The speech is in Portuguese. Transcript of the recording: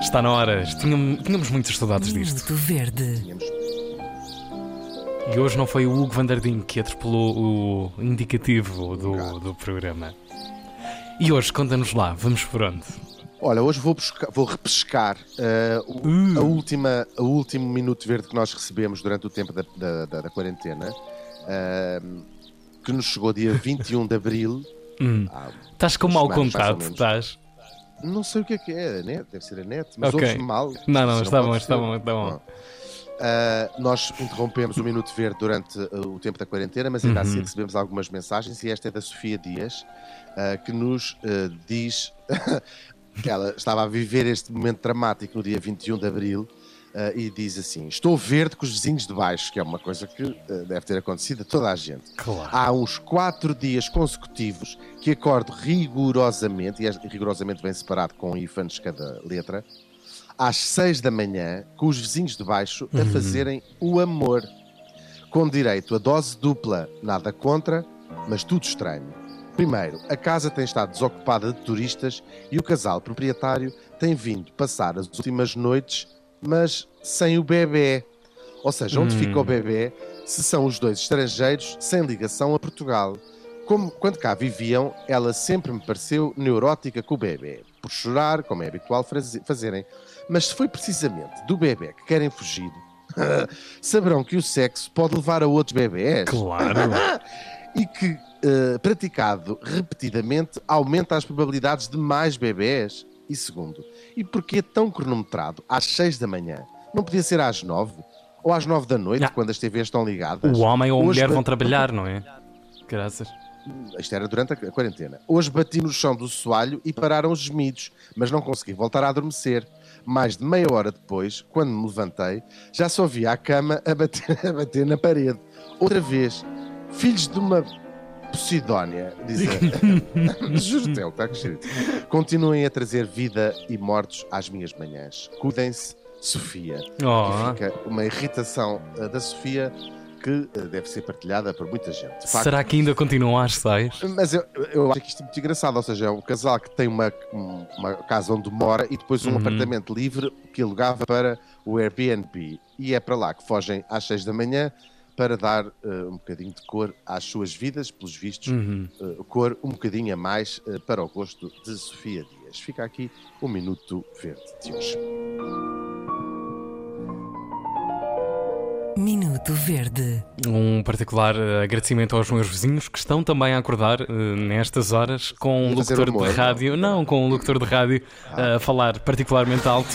Está na hora. Tínhamos, tínhamos muitas saudades disto. Minuto Verde. E hoje não foi o Hugo Vanderding que atropelou o indicativo do, do programa. E hoje, conta-nos lá, vamos por onde? Olha, hoje vou, buscar, vou repescar uh, o, a última, o último minuto verde que nós recebemos durante o tempo da, da, da, da quarentena, uh, que nos chegou dia 21 de abril. Hum. Estás com mau contato, estás? Não sei o que é que é, a net, deve ser a net, mas okay. ouves mal. Não, não, está bom, está bom, está bom. Uh, nós interrompemos o Minuto Verde durante uh, o tempo da quarentena, mas ainda assim uhum. assim recebemos algumas mensagens e esta é da Sofia Dias, uh, que nos diz que ela estava a viver este momento dramático no dia 21 de Abril Uh, e diz assim: Estou verde com os vizinhos de baixo, que é uma coisa que uh, deve ter acontecido a toda a gente. Claro. Há uns quatro dias consecutivos que acordo rigorosamente, e é rigorosamente bem separado com ífanes cada letra, às seis da manhã, com os vizinhos de baixo a uhum. fazerem o amor, com direito a dose dupla, nada contra, mas tudo estranho. Primeiro, a casa tem estado desocupada de turistas e o casal proprietário tem vindo passar as últimas noites mas sem o bebê. Ou seja, onde hum. fica o bebê se são os dois estrangeiros sem ligação a Portugal? Como quando cá viviam, ela sempre me pareceu neurótica com o bebê, por chorar, como é habitual fazerem. Mas se foi precisamente do bebê que querem fugir, saberão que o sexo pode levar a outros bebés. Claro. e que, uh, praticado repetidamente, aumenta as probabilidades de mais bebés. E segundo, e porquê tão cronometrado às 6 da manhã? Não podia ser às 9? Ou às 9 da noite, não. quando as TVs estão ligadas? O homem ou a mulher vão trabalhar, não é? Graças. Isto era durante a quarentena. Hoje bati no chão do soalho e pararam os gemidos, mas não consegui voltar a adormecer. Mais de meia hora depois, quando me levantei, já só via a cama a bater, a bater na parede. Outra vez, filhos de uma Posidónia, diz Juro-te, está escrito. Continuem a trazer vida e mortos às minhas manhãs. Cuidem-se, Sofia. Oh. fica uma irritação uh, da Sofia que uh, deve ser partilhada por muita gente. Facto, Será que ainda continuam às seis? Mas eu, eu acho que isto é muito engraçado. Ou seja, é um casal que tem uma, uma casa onde mora e depois um uhum. apartamento livre que alugava para o Airbnb. E é para lá que fogem às seis da manhã para dar uh, um bocadinho de cor às suas vidas, pelos vistos, uhum. uh, cor um bocadinho a mais uh, para o gosto de Sofia Dias. Fica aqui o Minuto Verde de hoje. Minuto Verde. Um particular agradecimento aos meus vizinhos que estão também a acordar nestas horas com um locutor de rádio. Não, com um locutor de rádio ah. a falar particularmente alto.